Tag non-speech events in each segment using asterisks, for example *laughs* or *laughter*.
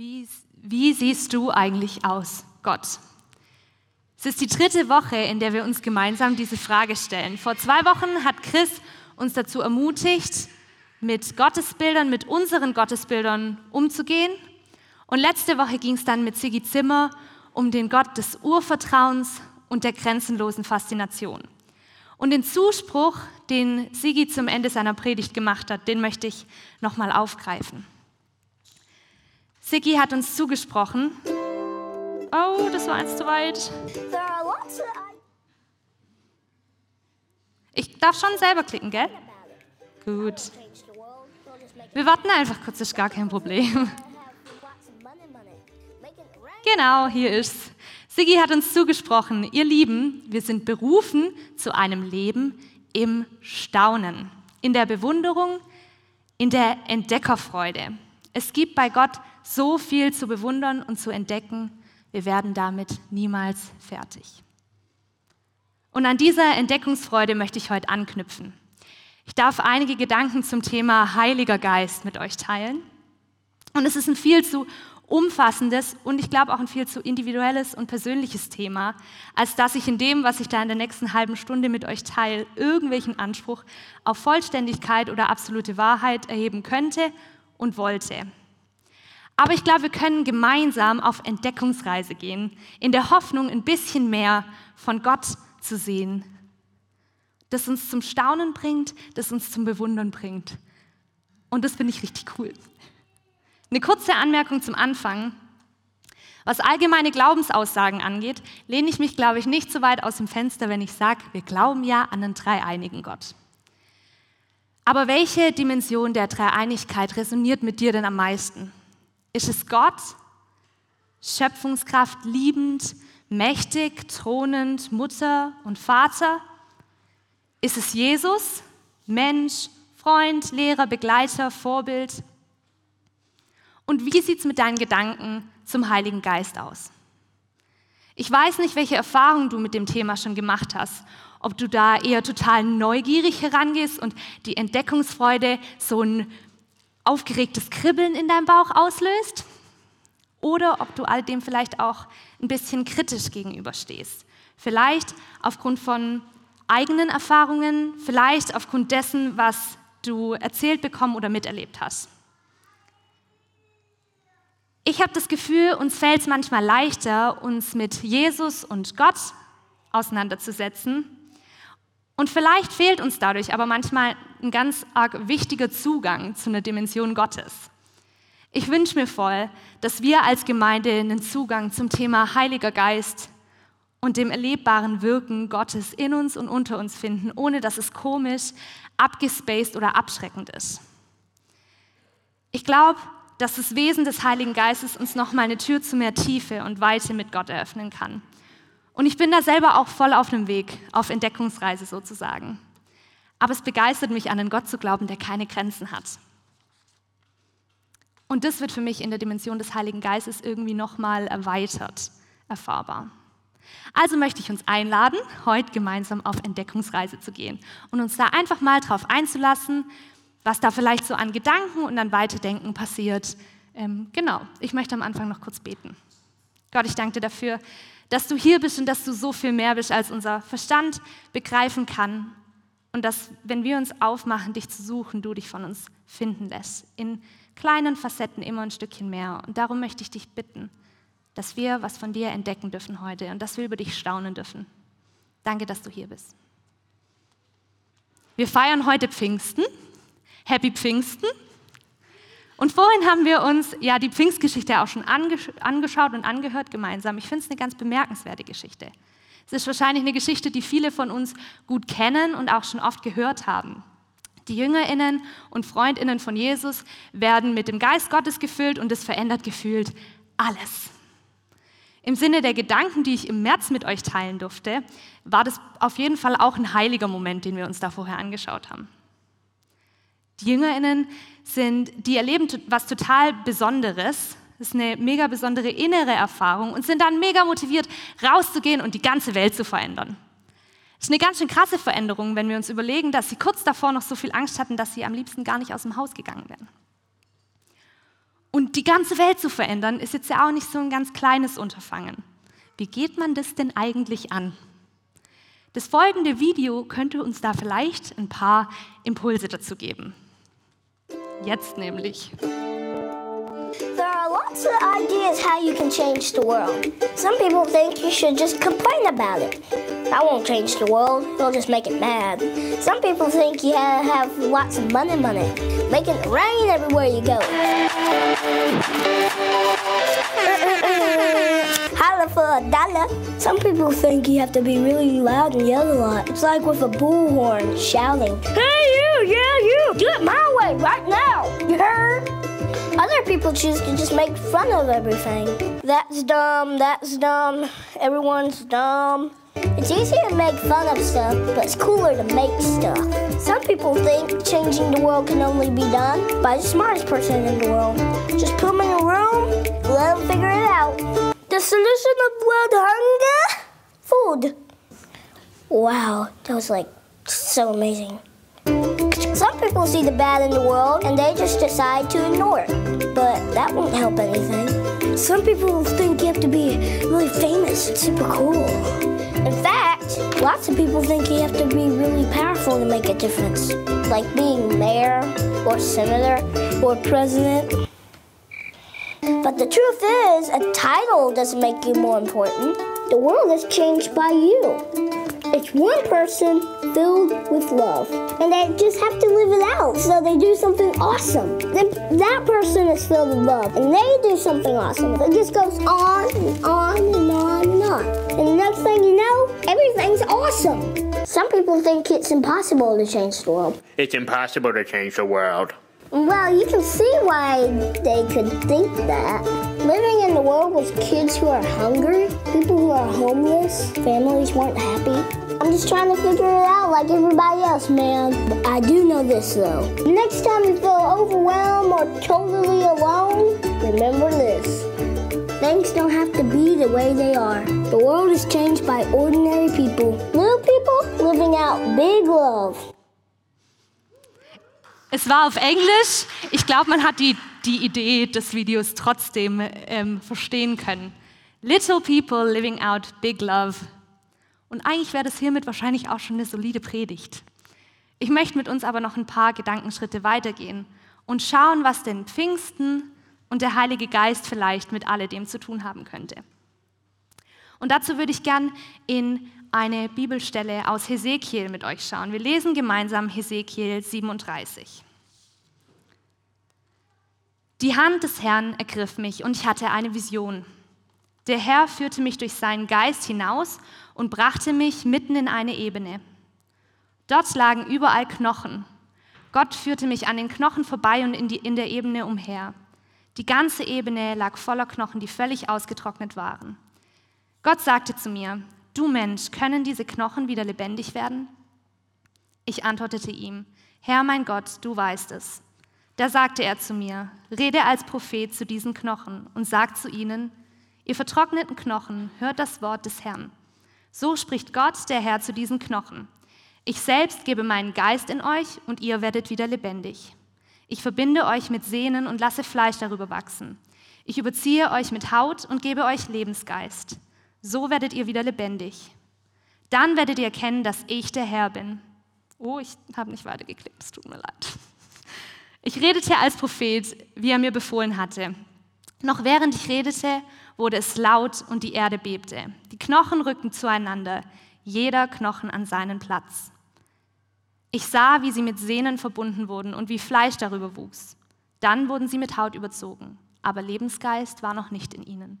Wie, wie siehst du eigentlich aus, Gott? Es ist die dritte Woche, in der wir uns gemeinsam diese Frage stellen. Vor zwei Wochen hat Chris uns dazu ermutigt, mit Gottesbildern, mit unseren Gottesbildern umzugehen. Und letzte Woche ging es dann mit Sigi Zimmer um den Gott des Urvertrauens und der grenzenlosen Faszination. Und den Zuspruch, den Sigi zum Ende seiner Predigt gemacht hat, den möchte ich nochmal aufgreifen. Sigi hat uns zugesprochen. Oh, das war eins zu weit. Ich darf schon selber klicken, gell? Gut. Wir warten einfach kurz, ist gar kein Problem. Genau, hier ist's. Sigi hat uns zugesprochen, ihr Lieben, wir sind berufen zu einem Leben im Staunen, in der Bewunderung, in der Entdeckerfreude. Es gibt bei Gott so viel zu bewundern und zu entdecken, wir werden damit niemals fertig. Und an dieser Entdeckungsfreude möchte ich heute anknüpfen. Ich darf einige Gedanken zum Thema Heiliger Geist mit euch teilen. Und es ist ein viel zu umfassendes und ich glaube auch ein viel zu individuelles und persönliches Thema, als dass ich in dem, was ich da in der nächsten halben Stunde mit euch teile, irgendwelchen Anspruch auf Vollständigkeit oder absolute Wahrheit erheben könnte und wollte. Aber ich glaube, wir können gemeinsam auf Entdeckungsreise gehen, in der Hoffnung, ein bisschen mehr von Gott zu sehen, das uns zum Staunen bringt, das uns zum Bewundern bringt. Und das finde ich richtig cool. Eine kurze Anmerkung zum Anfang. Was allgemeine Glaubensaussagen angeht, lehne ich mich, glaube ich, nicht so weit aus dem Fenster, wenn ich sage, wir glauben ja an einen dreieinigen Gott. Aber welche Dimension der Dreieinigkeit resoniert mit dir denn am meisten? Ist es Gott, Schöpfungskraft liebend, mächtig, thronend, Mutter und Vater? Ist es Jesus, Mensch, Freund, Lehrer, Begleiter, Vorbild? Und wie sieht es mit deinen Gedanken zum Heiligen Geist aus? Ich weiß nicht, welche Erfahrungen du mit dem Thema schon gemacht hast. Ob du da eher total neugierig herangehst und die Entdeckungsfreude so ein aufgeregtes Kribbeln in deinem Bauch auslöst oder ob du all dem vielleicht auch ein bisschen kritisch gegenüberstehst. Vielleicht aufgrund von eigenen Erfahrungen, vielleicht aufgrund dessen, was du erzählt bekommen oder miterlebt hast. Ich habe das Gefühl, uns fällt es manchmal leichter, uns mit Jesus und Gott auseinanderzusetzen, und vielleicht fehlt uns dadurch aber manchmal ein ganz arg wichtiger Zugang zu einer Dimension Gottes. Ich wünsche mir voll, dass wir als Gemeinde einen Zugang zum Thema Heiliger Geist und dem erlebbaren Wirken Gottes in uns und unter uns finden, ohne dass es komisch, abgespaced oder abschreckend ist. Ich glaube, dass das Wesen des Heiligen Geistes uns nochmal eine Tür zu mehr Tiefe und Weite mit Gott eröffnen kann. Und ich bin da selber auch voll auf dem Weg, auf Entdeckungsreise sozusagen. Aber es begeistert mich, an einen Gott zu glauben, der keine Grenzen hat. Und das wird für mich in der Dimension des Heiligen Geistes irgendwie nochmal erweitert, erfahrbar. Also möchte ich uns einladen, heute gemeinsam auf Entdeckungsreise zu gehen und uns da einfach mal drauf einzulassen, was da vielleicht so an Gedanken und an Weiterdenken passiert. Ähm, genau, ich möchte am Anfang noch kurz beten. Gott, ich danke dir dafür, dass du hier bist und dass du so viel mehr bist, als unser Verstand begreifen kann. Und dass, wenn wir uns aufmachen, dich zu suchen, du dich von uns finden lässt. In kleinen Facetten immer ein Stückchen mehr. Und darum möchte ich dich bitten, dass wir was von dir entdecken dürfen heute und dass wir über dich staunen dürfen. Danke, dass du hier bist. Wir feiern heute Pfingsten. Happy Pfingsten. Und vorhin haben wir uns ja die Pfingstgeschichte auch schon angesch angeschaut und angehört gemeinsam. Ich finde es eine ganz bemerkenswerte Geschichte. Es ist wahrscheinlich eine Geschichte, die viele von uns gut kennen und auch schon oft gehört haben. Die Jüngerinnen und Freundinnen von Jesus werden mit dem Geist Gottes gefüllt und es verändert gefühlt alles. Im Sinne der Gedanken, die ich im März mit euch teilen durfte, war das auf jeden Fall auch ein heiliger Moment, den wir uns da vorher angeschaut haben. Die Jüngerinnen sind, die erleben was total Besonderes. Das ist eine mega besondere innere Erfahrung und sind dann mega motiviert, rauszugehen und die ganze Welt zu verändern. Das ist eine ganz schön krasse Veränderung, wenn wir uns überlegen, dass sie kurz davor noch so viel Angst hatten, dass sie am liebsten gar nicht aus dem Haus gegangen wären. Und die ganze Welt zu verändern, ist jetzt ja auch nicht so ein ganz kleines Unterfangen. Wie geht man das denn eigentlich an? Das folgende Video könnte uns da vielleicht ein paar Impulse dazu geben. Jetzt nämlich. There are lots of ideas how you can change the world. Some people think you should just complain about it. That won't change the world, it'll just make it mad. Some people think you have, lots of money, money, making it rain everywhere you go. Holla for a dollar. Some people think you have to be really loud and yell a lot. It's like with a bullhorn shouting, Hey you, yeah you, do it my way right now. You heard? Other people choose to just make fun of everything. That's dumb, that's dumb, everyone's dumb. It's easier to make fun of stuff, but it's cooler to make stuff. Some people think changing the world can only be done by the smartest person in the world. Just put them in a room, let them figure it out. The solution of world hunger? Food. Wow, that was like so amazing. Some people see the bad in the world and they just decide to ignore it. But that won't help anything. Some people think you have to be really famous and super cool. In fact, lots of people think you have to be really powerful to make a difference. Like being mayor or senator or president. But the truth is, a title doesn't make you more important. The world is changed by you. It's one person filled with love. And they just have to live it out. So they do something awesome. Then that person is filled with love. And they do something awesome. It just goes on and on and on and on. And the next thing you know, everything's awesome. Some people think it's impossible to change the world. It's impossible to change the world. Well, you can see why they could think that. Living in the world with kids who are hungry, people who are homeless, families weren't happy. I'm just trying to figure it out like everybody else, man. But I do know this though. Next time you feel overwhelmed or totally alone, remember this. Things don't have to be the way they are. The world is changed by ordinary people. Little people living out big love. Es war auf Englisch. Ich glaube, man hat die, die Idee des Videos trotzdem ähm, verstehen können. Little people living out big love. Und eigentlich wäre das hiermit wahrscheinlich auch schon eine solide Predigt. Ich möchte mit uns aber noch ein paar Gedankenschritte weitergehen und schauen, was denn Pfingsten und der Heilige Geist vielleicht mit alledem zu tun haben könnte. Und dazu würde ich gern in eine Bibelstelle aus Hesekiel mit euch schauen. Wir lesen gemeinsam Hesekiel 37. Die Hand des Herrn ergriff mich und ich hatte eine Vision. Der Herr führte mich durch seinen Geist hinaus und brachte mich mitten in eine Ebene. Dort lagen überall Knochen. Gott führte mich an den Knochen vorbei und in, die, in der Ebene umher. Die ganze Ebene lag voller Knochen, die völlig ausgetrocknet waren. Gott sagte zu mir, du Mensch, können diese Knochen wieder lebendig werden? Ich antwortete ihm, Herr mein Gott, du weißt es. Da sagte er zu mir, rede als Prophet zu diesen Knochen und sag zu ihnen, ihr vertrockneten Knochen, hört das Wort des Herrn. So spricht Gott, der Herr, zu diesen Knochen. Ich selbst gebe meinen Geist in euch und ihr werdet wieder lebendig. Ich verbinde euch mit Sehnen und lasse Fleisch darüber wachsen. Ich überziehe euch mit Haut und gebe euch Lebensgeist. So werdet ihr wieder lebendig. Dann werdet ihr erkennen, dass ich der Herr bin. Oh, ich habe nicht weitergeklickt, es tut mir leid. Ich redete als Prophet, wie er mir befohlen hatte. Noch während ich redete, wurde es laut und die Erde bebte. Die Knochen rückten zueinander, jeder Knochen an seinen Platz. Ich sah, wie sie mit Sehnen verbunden wurden und wie Fleisch darüber wuchs. Dann wurden sie mit Haut überzogen, aber Lebensgeist war noch nicht in ihnen.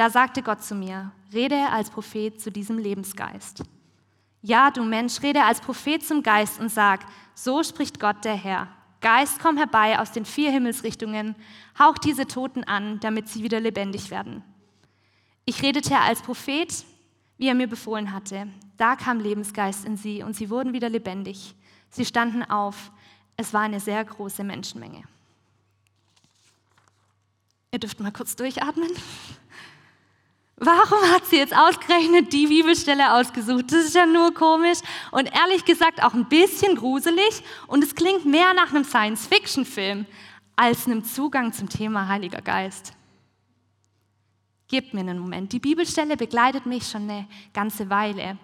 Da sagte Gott zu mir, rede als Prophet zu diesem Lebensgeist. Ja, du Mensch, rede als Prophet zum Geist und sag, so spricht Gott der Herr. Geist, komm herbei aus den vier Himmelsrichtungen, hauch diese Toten an, damit sie wieder lebendig werden. Ich redete als Prophet, wie er mir befohlen hatte. Da kam Lebensgeist in sie und sie wurden wieder lebendig. Sie standen auf. Es war eine sehr große Menschenmenge. Ihr dürft mal kurz durchatmen. Warum hat sie jetzt ausgerechnet die Bibelstelle ausgesucht? Das ist ja nur komisch und ehrlich gesagt auch ein bisschen gruselig und es klingt mehr nach einem Science-Fiction-Film als einem Zugang zum Thema Heiliger Geist. Gebt mir einen Moment. Die Bibelstelle begleitet mich schon eine ganze Weile.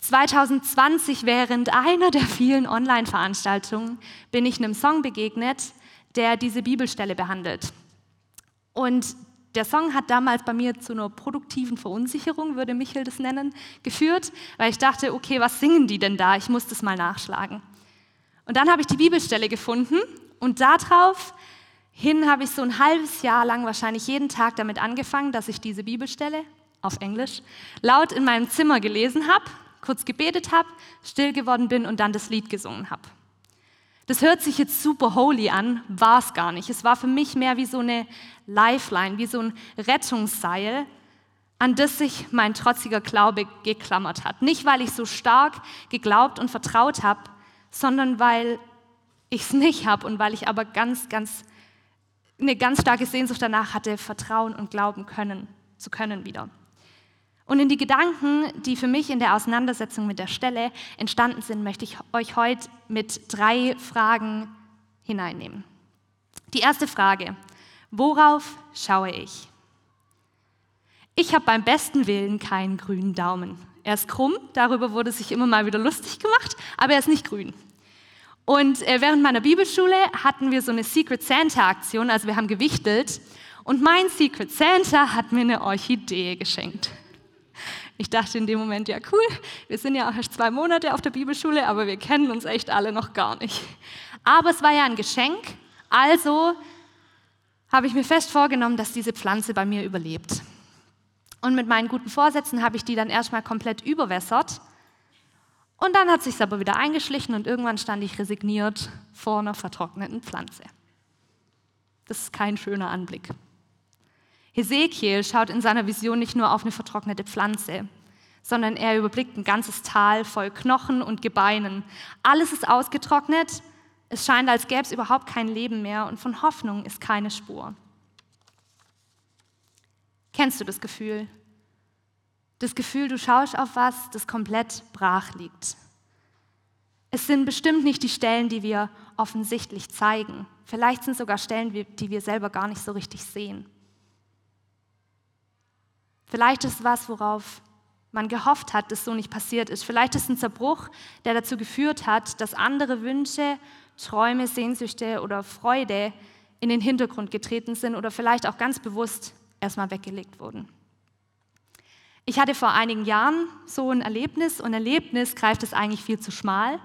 2020 während einer der vielen Online-Veranstaltungen bin ich einem Song begegnet, der diese Bibelstelle behandelt. Und der Song hat damals bei mir zu einer produktiven Verunsicherung, würde Michael das nennen, geführt, weil ich dachte, okay, was singen die denn da? Ich muss das mal nachschlagen. Und dann habe ich die Bibelstelle gefunden und darauf hin habe ich so ein halbes Jahr lang wahrscheinlich jeden Tag damit angefangen, dass ich diese Bibelstelle auf Englisch laut in meinem Zimmer gelesen habe, kurz gebetet habe, still geworden bin und dann das Lied gesungen habe. Das hört sich jetzt super holy an, war es gar nicht. Es war für mich mehr wie so eine Lifeline, wie so ein Rettungsseil, an das sich mein trotziger Glaube geklammert hat. Nicht, weil ich so stark geglaubt und vertraut habe, sondern weil ich es nicht habe und weil ich aber ganz, ganz eine ganz starke Sehnsucht danach hatte, vertrauen und glauben können, zu können wieder. Und in die Gedanken, die für mich in der Auseinandersetzung mit der Stelle entstanden sind, möchte ich euch heute mit drei Fragen hineinnehmen. Die erste Frage, worauf schaue ich? Ich habe beim besten Willen keinen grünen Daumen. Er ist krumm, darüber wurde sich immer mal wieder lustig gemacht, aber er ist nicht grün. Und äh, während meiner Bibelschule hatten wir so eine Secret Santa Aktion, also wir haben gewichtelt. Und mein Secret Santa hat mir eine Orchidee geschenkt. Ich dachte in dem Moment, ja cool, wir sind ja auch erst zwei Monate auf der Bibelschule, aber wir kennen uns echt alle noch gar nicht. Aber es war ja ein Geschenk, also habe ich mir fest vorgenommen, dass diese Pflanze bei mir überlebt. Und mit meinen guten Vorsätzen habe ich die dann erstmal komplett überwässert und dann hat sich aber wieder eingeschlichen und irgendwann stand ich resigniert vor einer vertrockneten Pflanze. Das ist kein schöner Anblick. Hesekiel schaut in seiner Vision nicht nur auf eine vertrocknete Pflanze, sondern er überblickt ein ganzes Tal voll Knochen und Gebeinen. Alles ist ausgetrocknet, es scheint, als gäbe es überhaupt kein Leben mehr und von Hoffnung ist keine Spur. Kennst du das Gefühl? das Gefühl, du schaust auf was, das komplett brach liegt. Es sind bestimmt nicht die Stellen, die wir offensichtlich zeigen. Vielleicht sind sogar Stellen, die wir selber gar nicht so richtig sehen. Vielleicht ist was, worauf man gehofft hat, dass so nicht passiert ist. Vielleicht ist ein Zerbruch, der dazu geführt hat, dass andere Wünsche, Träume, Sehnsüchte oder Freude in den Hintergrund getreten sind oder vielleicht auch ganz bewusst erstmal weggelegt wurden. Ich hatte vor einigen Jahren so ein Erlebnis und Erlebnis greift es eigentlich viel zu schmal.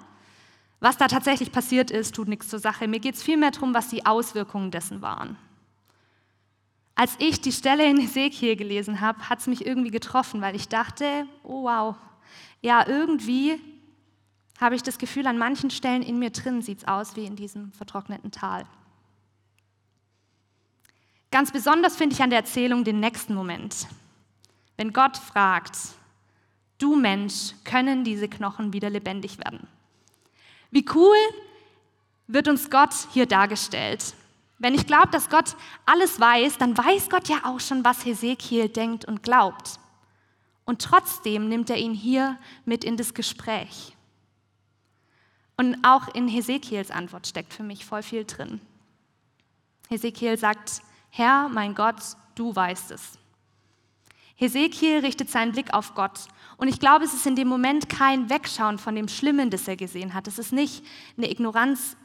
Was da tatsächlich passiert ist, tut nichts zur Sache. Mir geht es vielmehr darum, was die Auswirkungen dessen waren. Als ich die Stelle in Ezekiel gelesen habe, hat es mich irgendwie getroffen, weil ich dachte, oh wow, ja, irgendwie habe ich das Gefühl, an manchen Stellen in mir drin sieht es aus wie in diesem vertrockneten Tal. Ganz besonders finde ich an der Erzählung den nächsten Moment. Wenn Gott fragt, du Mensch, können diese Knochen wieder lebendig werden? Wie cool wird uns Gott hier dargestellt. Wenn ich glaube, dass Gott alles weiß, dann weiß Gott ja auch schon, was Hesekiel denkt und glaubt. Und trotzdem nimmt er ihn hier mit in das Gespräch. Und auch in Hesekiels Antwort steckt für mich voll viel drin. Hesekiel sagt, Herr, mein Gott, du weißt es. Hesekiel richtet seinen Blick auf Gott. Und ich glaube, es ist in dem Moment kein Wegschauen von dem Schlimmen, das er gesehen hat. Es ist nicht eine Ignoranz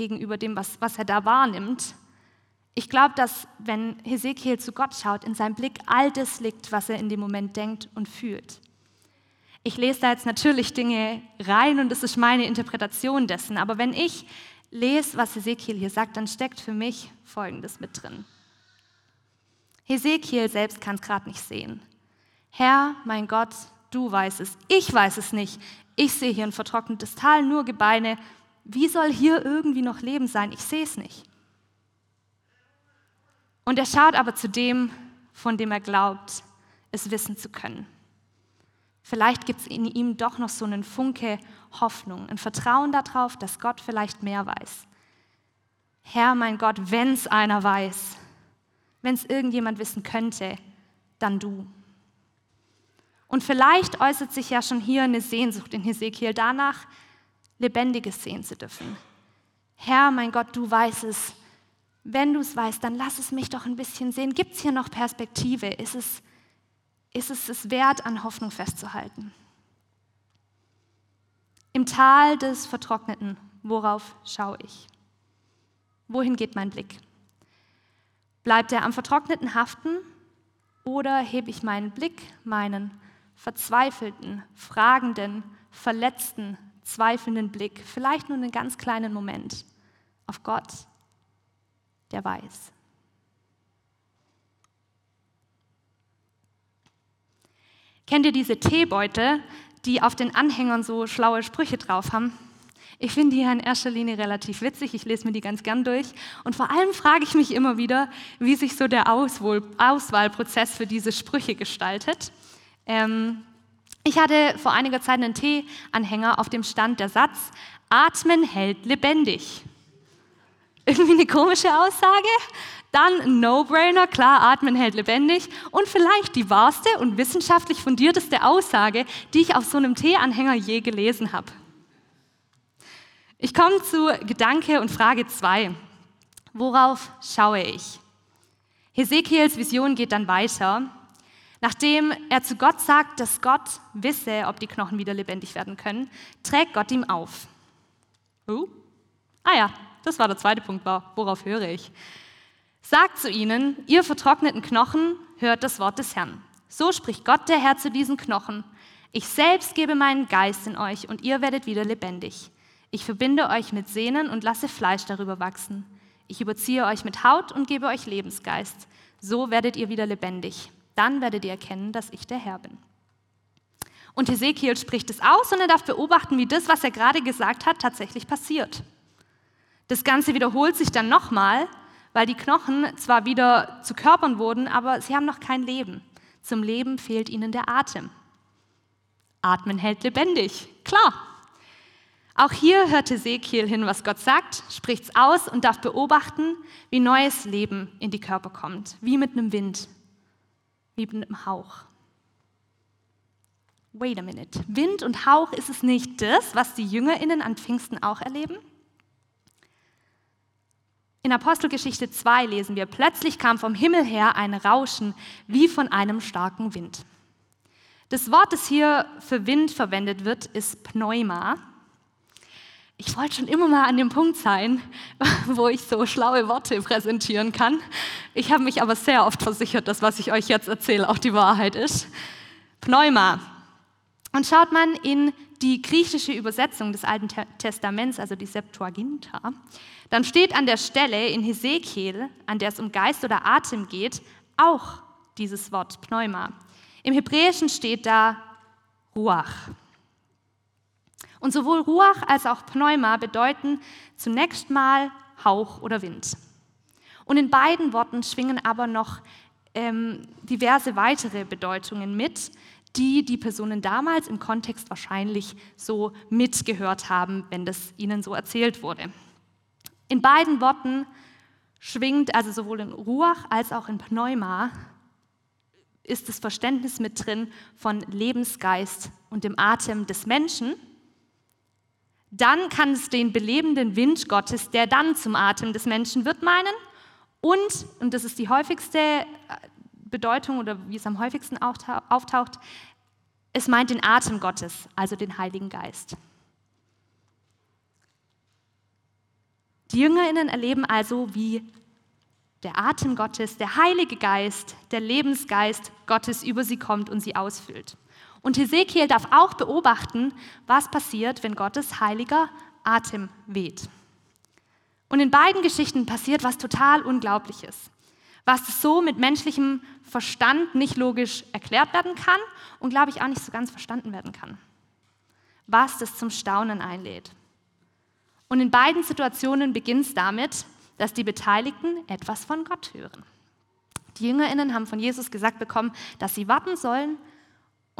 gegenüber dem, was, was er da wahrnimmt. Ich glaube, dass wenn Hesekiel zu Gott schaut, in seinem Blick all das liegt, was er in dem Moment denkt und fühlt. Ich lese da jetzt natürlich Dinge rein und es ist meine Interpretation dessen. Aber wenn ich lese, was Hesekiel hier sagt, dann steckt für mich Folgendes mit drin. Hesekiel selbst kann es gerade nicht sehen. Herr, mein Gott, du weißt es. Ich weiß es nicht. Ich sehe hier ein vertrocknetes Tal, nur Gebeine. Wie soll hier irgendwie noch Leben sein? Ich sehe es nicht. Und er schaut aber zu dem, von dem er glaubt, es wissen zu können. Vielleicht gibt es in ihm doch noch so einen Funke Hoffnung, ein Vertrauen darauf, dass Gott vielleicht mehr weiß. Herr, mein Gott, wenn es einer weiß, wenn es irgendjemand wissen könnte, dann du. Und vielleicht äußert sich ja schon hier eine Sehnsucht in Hesekiel danach, Lebendiges sehen zu dürfen. Herr, mein Gott, du weißt es, wenn du es weißt, dann lass es mich doch ein bisschen sehen. Gibt es hier noch Perspektive? Ist es, ist es es wert, an Hoffnung festzuhalten? Im Tal des Vertrockneten, worauf schaue ich? Wohin geht mein Blick? Bleibt er am Vertrockneten haften oder hebe ich meinen Blick, meinen verzweifelten, fragenden, verletzten, zweifelnden Blick, vielleicht nur einen ganz kleinen Moment, auf Gott, der weiß. Kennt ihr diese Teebeutel, die auf den Anhängern so schlaue Sprüche drauf haben? Ich finde die in erster Linie relativ witzig, ich lese mir die ganz gern durch. Und vor allem frage ich mich immer wieder, wie sich so der Auswahl Auswahlprozess für diese Sprüche gestaltet. Ähm, ich hatte vor einiger Zeit einen Tee-Anhänger, auf dem stand der Satz, Atmen hält lebendig. Irgendwie eine komische Aussage. Dann No-Brainer, klar, Atmen hält lebendig. Und vielleicht die wahrste und wissenschaftlich fundierteste Aussage, die ich auf so einem Tee-Anhänger je gelesen habe. Ich komme zu Gedanke und Frage 2. Worauf schaue ich? Hesekiels Vision geht dann weiter. Nachdem er zu Gott sagt, dass Gott wisse, ob die Knochen wieder lebendig werden können, trägt Gott ihm auf. Uh. Ah ja, das war der zweite Punkt, worauf höre ich? Sagt zu ihnen, ihr vertrockneten Knochen, hört das Wort des Herrn. So spricht Gott der Herr zu diesen Knochen. Ich selbst gebe meinen Geist in euch und ihr werdet wieder lebendig. Ich verbinde euch mit Sehnen und lasse Fleisch darüber wachsen. Ich überziehe euch mit Haut und gebe euch Lebensgeist. So werdet ihr wieder lebendig. Dann werdet ihr erkennen, dass ich der Herr bin. Und Ezekiel spricht es aus und er darf beobachten, wie das, was er gerade gesagt hat, tatsächlich passiert. Das Ganze wiederholt sich dann nochmal, weil die Knochen zwar wieder zu Körpern wurden, aber sie haben noch kein Leben. Zum Leben fehlt ihnen der Atem. Atmen hält lebendig, klar. Auch hier hört Ezekiel hin, was Gott sagt, spricht es aus und darf beobachten, wie neues Leben in die Körper kommt, wie mit einem Wind, wie mit Hauch. Wait a minute. Wind und Hauch ist es nicht das, was die JüngerInnen an Pfingsten auch erleben? In Apostelgeschichte 2 lesen wir, plötzlich kam vom Himmel her ein Rauschen wie von einem starken Wind. Das Wort, das hier für Wind verwendet wird, ist Pneuma ich wollte schon immer mal an dem Punkt sein, *laughs* wo ich so schlaue Worte präsentieren kann. Ich habe mich aber sehr oft versichert, dass was ich euch jetzt erzähle auch die Wahrheit ist. Pneuma. Und schaut man in die griechische Übersetzung des Alten Testaments, also die Septuaginta, dann steht an der Stelle in Hesekiel, an der es um Geist oder Atem geht, auch dieses Wort Pneuma. Im Hebräischen steht da Ruach. Und sowohl Ruach als auch Pneuma bedeuten zunächst mal Hauch oder Wind. Und in beiden Worten schwingen aber noch ähm, diverse weitere Bedeutungen mit, die die Personen damals im Kontext wahrscheinlich so mitgehört haben, wenn das ihnen so erzählt wurde. In beiden Worten schwingt, also sowohl in Ruach als auch in Pneuma, ist das Verständnis mit drin von Lebensgeist und dem Atem des Menschen – dann kann es den belebenden Wind Gottes, der dann zum Atem des Menschen wird, meinen. Und, und das ist die häufigste äh, Bedeutung oder wie es am häufigsten auftaucht, es meint den Atem Gottes, also den Heiligen Geist. Die Jüngerinnen erleben also, wie der Atem Gottes, der Heilige Geist, der Lebensgeist Gottes über sie kommt und sie ausfüllt. Und Hesekiel darf auch beobachten, was passiert, wenn Gottes heiliger Atem weht. Und in beiden Geschichten passiert was total Unglaubliches, was so mit menschlichem Verstand nicht logisch erklärt werden kann und, glaube ich, auch nicht so ganz verstanden werden kann. Was das zum Staunen einlädt. Und in beiden Situationen beginnt es damit, dass die Beteiligten etwas von Gott hören. Die Jüngerinnen haben von Jesus gesagt bekommen, dass sie warten sollen,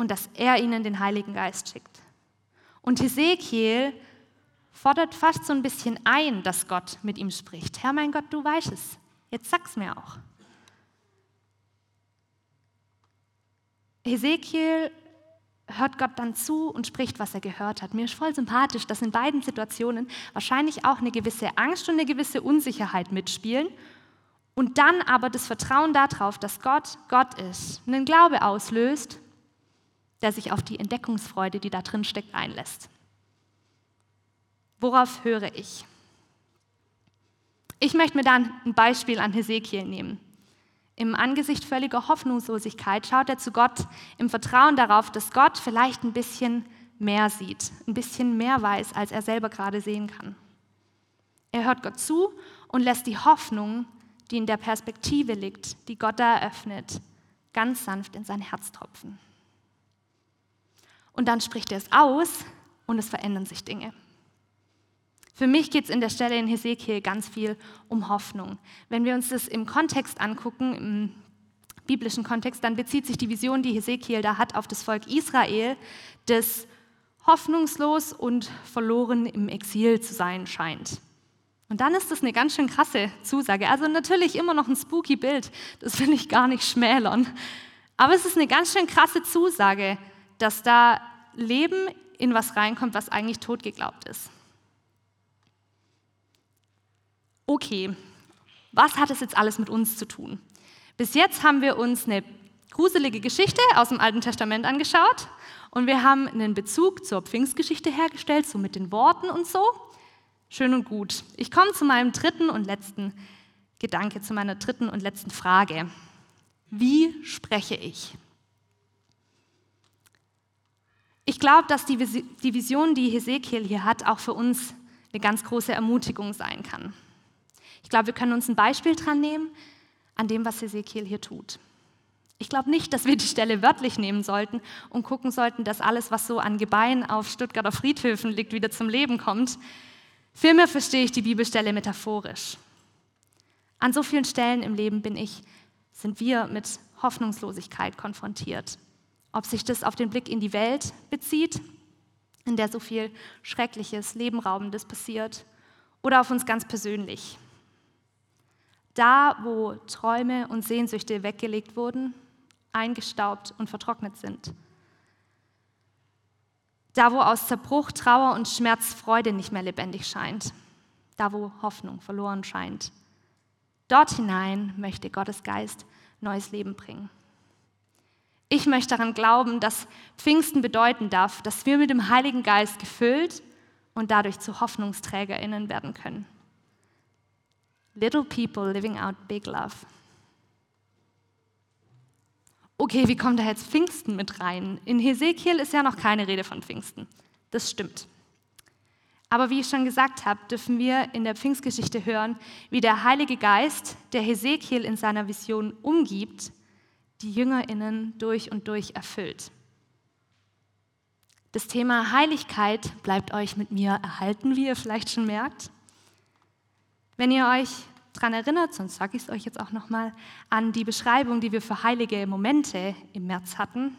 und dass er ihnen den Heiligen Geist schickt. Und Hesekiel fordert fast so ein bisschen ein, dass Gott mit ihm spricht. Herr mein Gott, du weißt es. Jetzt sag's mir auch. Hesekiel hört Gott dann zu und spricht, was er gehört hat. Mir ist voll sympathisch, dass in beiden Situationen wahrscheinlich auch eine gewisse Angst und eine gewisse Unsicherheit mitspielen und dann aber das Vertrauen darauf, dass Gott Gott ist, einen Glaube auslöst, der sich auf die Entdeckungsfreude, die da drin steckt, einlässt. Worauf höre ich? Ich möchte mir dann ein Beispiel an Hesekiel nehmen. Im Angesicht völliger Hoffnungslosigkeit schaut er zu Gott im Vertrauen darauf, dass Gott vielleicht ein bisschen mehr sieht, ein bisschen mehr weiß, als er selber gerade sehen kann. Er hört Gott zu und lässt die Hoffnung, die in der Perspektive liegt, die Gott da eröffnet, ganz sanft in sein Herz tropfen. Und dann spricht er es aus und es verändern sich Dinge. Für mich geht es in der Stelle in Hesekiel ganz viel um Hoffnung. Wenn wir uns das im Kontext angucken, im biblischen Kontext, dann bezieht sich die Vision, die Hesekiel da hat, auf das Volk Israel, das hoffnungslos und verloren im Exil zu sein scheint. Und dann ist das eine ganz schön krasse Zusage. Also natürlich immer noch ein spooky Bild, das will ich gar nicht schmälern. Aber es ist eine ganz schön krasse Zusage, dass da Leben in was reinkommt, was eigentlich tot geglaubt ist. okay, was hat es jetzt alles mit uns zu tun? Bis jetzt haben wir uns eine gruselige Geschichte aus dem Alten Testament angeschaut und wir haben einen Bezug zur Pfingstgeschichte hergestellt, so mit den Worten und so. Schön und gut. Ich komme zu meinem dritten und letzten Gedanke, zu meiner dritten und letzten Frage. Wie spreche ich? Ich glaube, dass die Vision, die Hesekiel hier hat, auch für uns eine ganz große Ermutigung sein kann. Ich glaube, wir können uns ein Beispiel dran nehmen an dem, was Ezekiel hier tut. Ich glaube nicht, dass wir die Stelle wörtlich nehmen sollten und gucken sollten, dass alles, was so an Gebeinen auf Stuttgarter Friedhöfen liegt, wieder zum Leben kommt. Vielmehr verstehe ich die Bibelstelle metaphorisch. An so vielen Stellen im Leben bin ich, sind wir mit Hoffnungslosigkeit konfrontiert. Ob sich das auf den Blick in die Welt bezieht, in der so viel Schreckliches, Lebenraubendes passiert, oder auf uns ganz persönlich. Da, wo Träume und Sehnsüchte weggelegt wurden, eingestaubt und vertrocknet sind. Da, wo aus Zerbruch, Trauer und Schmerz Freude nicht mehr lebendig scheint. Da, wo Hoffnung verloren scheint. Dort hinein möchte Gottes Geist neues Leben bringen. Ich möchte daran glauben, dass Pfingsten bedeuten darf, dass wir mit dem Heiligen Geist gefüllt und dadurch zu Hoffnungsträgerinnen werden können. Little people living out big love. Okay, wie kommt da jetzt Pfingsten mit rein? In Hesekiel ist ja noch keine Rede von Pfingsten. Das stimmt. Aber wie ich schon gesagt habe, dürfen wir in der Pfingstgeschichte hören, wie der Heilige Geist, der Hesekiel in seiner Vision umgibt, die JüngerInnen durch und durch erfüllt. Das Thema Heiligkeit bleibt euch mit mir erhalten, wie ihr vielleicht schon merkt. Wenn ihr euch daran erinnert, sonst sage ich es euch jetzt auch nochmal, an die Beschreibung, die wir für heilige Momente im März hatten.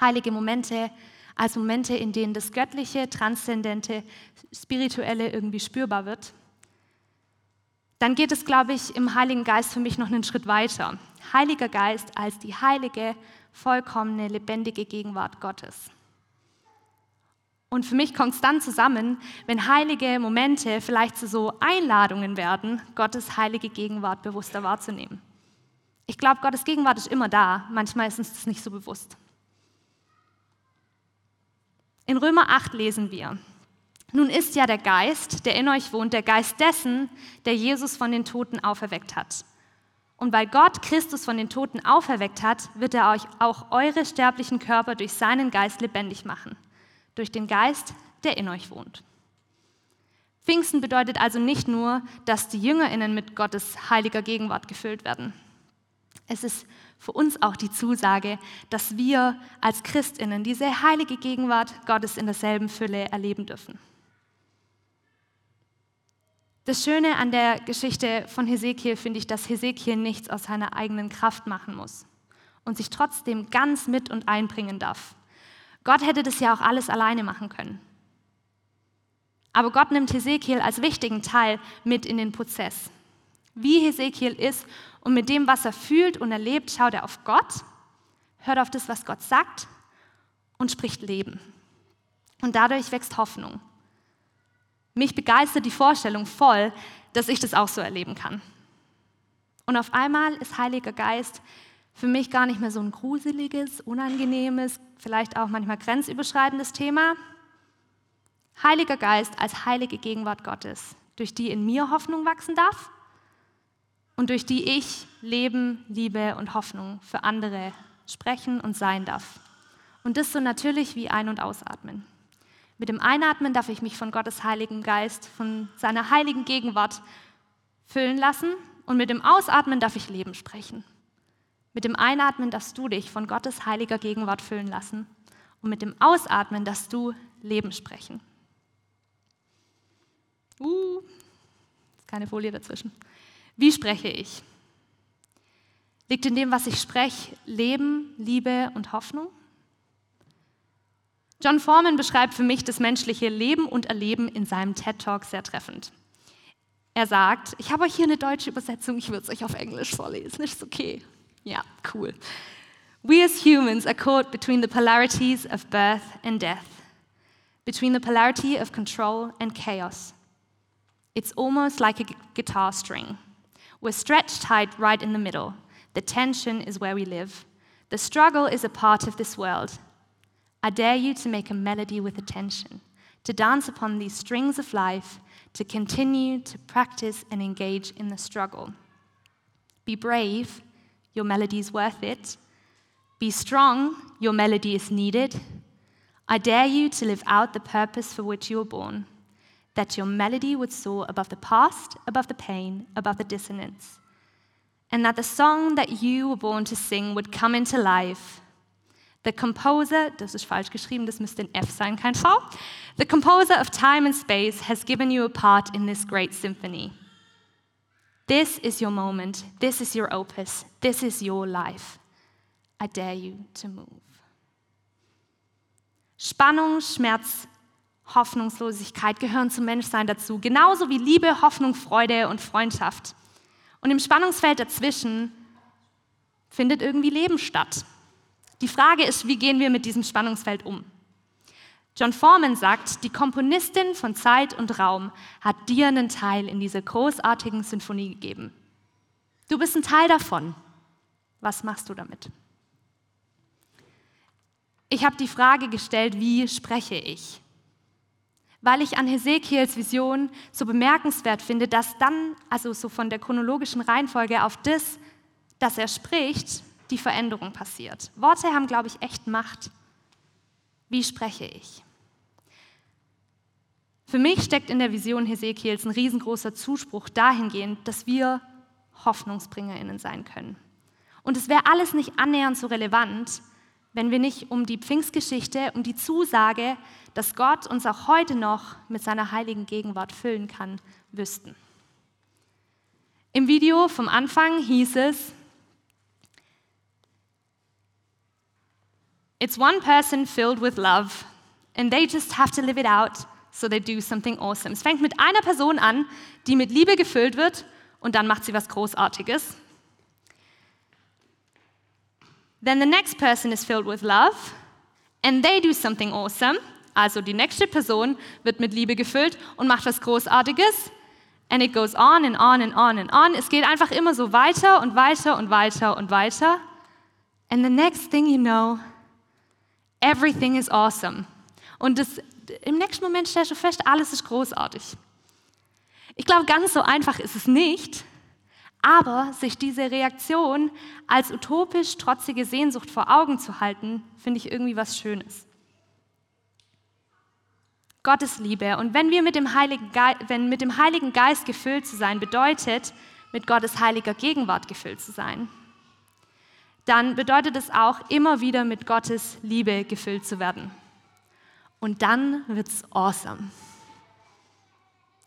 Heilige Momente als Momente, in denen das Göttliche, Transzendente, Spirituelle irgendwie spürbar wird. Dann geht es, glaube ich, im Heiligen Geist für mich noch einen Schritt weiter. Heiliger Geist als die heilige, vollkommene, lebendige Gegenwart Gottes. Und für mich kommt es dann zusammen, wenn heilige Momente vielleicht zu so Einladungen werden, Gottes heilige Gegenwart bewusster wahrzunehmen. Ich glaube, Gottes Gegenwart ist immer da, manchmal ist uns das nicht so bewusst. In Römer 8 lesen wir, nun ist ja der Geist, der in euch wohnt, der Geist dessen, der Jesus von den Toten auferweckt hat. Und weil Gott Christus von den Toten auferweckt hat, wird er euch auch eure sterblichen Körper durch seinen Geist lebendig machen durch den Geist, der in euch wohnt. Pfingsten bedeutet also nicht nur, dass die Jüngerinnen mit Gottes heiliger Gegenwart gefüllt werden. Es ist für uns auch die Zusage, dass wir als Christinnen diese heilige Gegenwart Gottes in derselben Fülle erleben dürfen. Das Schöne an der Geschichte von Hesekiel finde ich, dass Hesekiel nichts aus seiner eigenen Kraft machen muss und sich trotzdem ganz mit und einbringen darf. Gott hätte das ja auch alles alleine machen können. Aber Gott nimmt Hesekiel als wichtigen Teil mit in den Prozess. Wie Hesekiel ist und mit dem, was er fühlt und erlebt, schaut er auf Gott, hört auf das, was Gott sagt und spricht Leben. Und dadurch wächst Hoffnung. Mich begeistert die Vorstellung voll, dass ich das auch so erleben kann. Und auf einmal ist Heiliger Geist für mich gar nicht mehr so ein gruseliges, unangenehmes, vielleicht auch manchmal grenzüberschreitendes Thema. Heiliger Geist als heilige Gegenwart Gottes, durch die in mir Hoffnung wachsen darf und durch die ich Leben, Liebe und Hoffnung für andere sprechen und sein darf. Und das so natürlich wie Ein- und Ausatmen. Mit dem Einatmen darf ich mich von Gottes Heiligen Geist, von seiner heiligen Gegenwart füllen lassen und mit dem Ausatmen darf ich Leben sprechen. Mit dem Einatmen darfst du dich von Gottes heiliger Gegenwart füllen lassen und mit dem Ausatmen darfst du Leben sprechen. Uh, keine Folie dazwischen. Wie spreche ich? Liegt in dem, was ich spreche, Leben, Liebe und Hoffnung? John Foreman beschreibt für mich das menschliche Leben und Erleben in seinem TED Talk sehr treffend. Er sagt, ich habe euch hier eine deutsche Übersetzung, ich würde es euch auf Englisch vorlesen, ist okay. Ja, cool. We as humans are caught between the polarities of birth and death, between the polarity of control and chaos. It's almost like a guitar string. We're stretched tight right in the middle. The tension is where we live. The struggle is a part of this world. I dare you to make a melody with attention, to dance upon these strings of life, to continue to practice and engage in the struggle. Be brave, your melody is worth it. Be strong, your melody is needed. I dare you to live out the purpose for which you were born, that your melody would soar above the past, above the pain, above the dissonance, and that the song that you were born to sing would come into life The composer, das ist falsch geschrieben, das müsste ein F sein, kein V. The composer of time and space has given you a part in this great symphony. This is your moment. This is your opus. This is your life. I dare you to move. Spannung, Schmerz, Hoffnungslosigkeit gehören zum Menschsein dazu, genauso wie Liebe, Hoffnung, Freude und Freundschaft. Und im Spannungsfeld dazwischen findet irgendwie Leben statt. Die Frage ist, wie gehen wir mit diesem Spannungsfeld um? John Foreman sagt, die Komponistin von Zeit und Raum hat dir einen Teil in dieser großartigen Sinfonie gegeben. Du bist ein Teil davon. Was machst du damit? Ich habe die Frage gestellt, wie spreche ich? Weil ich an Hesekiels Vision so bemerkenswert finde, dass dann, also so von der chronologischen Reihenfolge auf das, dass er spricht, die Veränderung passiert. Worte haben, glaube ich, echt Macht. Wie spreche ich? Für mich steckt in der Vision Hesekiels ein riesengroßer Zuspruch dahingehend, dass wir HoffnungsbringerInnen sein können. Und es wäre alles nicht annähernd so relevant, wenn wir nicht um die Pfingstgeschichte, um die Zusage, dass Gott uns auch heute noch mit seiner heiligen Gegenwart füllen kann, wüssten. Im Video vom Anfang hieß es, It's one person filled with love, and they just have to live it out, so they do something awesome. Es fängt mit einer Person an, die mit Liebe gefüllt wird, und dann macht sie was Großartiges. Then the next person is filled with love, and they do something awesome. Also die nächste Person wird mit Liebe gefüllt und macht was Großartiges. And it goes on and on and on and on. Es geht einfach immer so weiter und weiter und weiter und weiter. And the next thing you know, Everything is awesome. Und das, im nächsten Moment stellst du fest, alles ist großartig. Ich glaube, ganz so einfach ist es nicht, aber sich diese Reaktion als utopisch trotzige Sehnsucht vor Augen zu halten, finde ich irgendwie was Schönes. Gottes Liebe. Und wenn wir mit dem, Heiligen Geist, wenn mit dem Heiligen Geist gefüllt zu sein, bedeutet, mit Gottes heiliger Gegenwart gefüllt zu sein dann bedeutet es auch, immer wieder mit Gottes Liebe gefüllt zu werden. Und dann wird's awesome.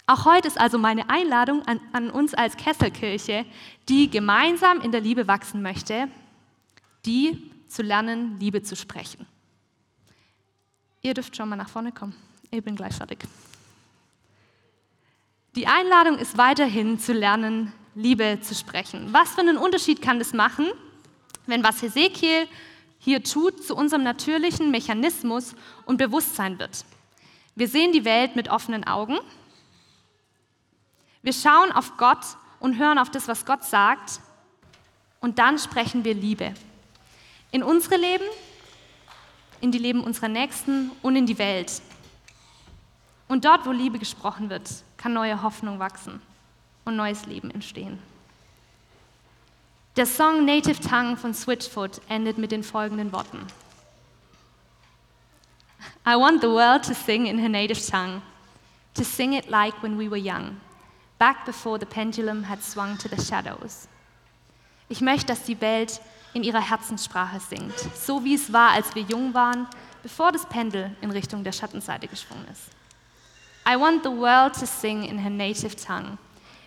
Auch heute ist also meine Einladung an, an, uns als Kesselkirche, die gemeinsam in der Liebe wachsen möchte, die zu lernen, Liebe zu sprechen. Ihr dürft schon mal nach vorne kommen. Ich bin gleich fertig. Die Einladung ist weiterhin zu lernen, Liebe zu sprechen. Was für einen Unterschied kann das machen? Wenn was Hesekiel hier tut, zu unserem natürlichen Mechanismus und Bewusstsein wird. Wir sehen die Welt mit offenen Augen. Wir schauen auf Gott und hören auf das, was Gott sagt. Und dann sprechen wir Liebe. In unsere Leben, in die Leben unserer Nächsten und in die Welt. Und dort, wo Liebe gesprochen wird, kann neue Hoffnung wachsen und neues Leben entstehen. Der Song Native Tongue von Switchfoot endet mit den folgenden Worten. I want the world to sing in her native tongue, to sing it like when we were young, back before the pendulum had swung to the shadows. Ich möchte, dass die Welt in ihrer Herzenssprache singt, so wie es war, als wir jung waren, bevor das Pendel in Richtung der Schattenseite geschwungen ist. I want the world to sing in her native tongue.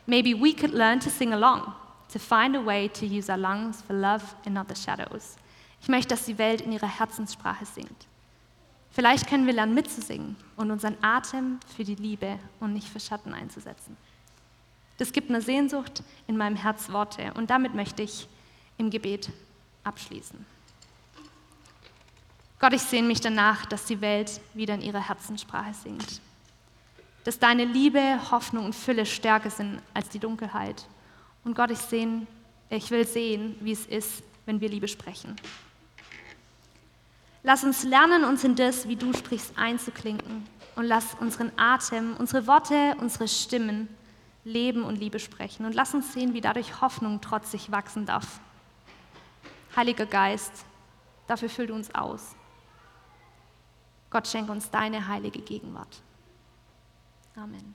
Maybe we could learn to sing along, to find a way to use our lungs for love and not the shadows. Ich möchte, dass die Welt in ihrer Herzenssprache singt. Vielleicht können wir lernen mitzusingen und unseren Atem für die Liebe und nicht für Schatten einzusetzen. Das gibt eine Sehnsucht in meinem Herz Worte und damit möchte ich im Gebet abschließen. Gott, ich sehne mich danach, dass die Welt wieder in ihrer Herzenssprache singt. Dass deine Liebe, Hoffnung und Fülle stärker sind als die Dunkelheit. Und Gott, ich, sehne, ich will sehen, wie es ist, wenn wir Liebe sprechen. Lass uns lernen, uns in das, wie du sprichst, einzuklinken. Und lass unseren Atem, unsere Worte, unsere Stimmen Leben und Liebe sprechen. Und lass uns sehen, wie dadurch Hoffnung trotzig wachsen darf. Heiliger Geist, dafür füll du uns aus. Gott schenke uns deine heilige Gegenwart. Amen.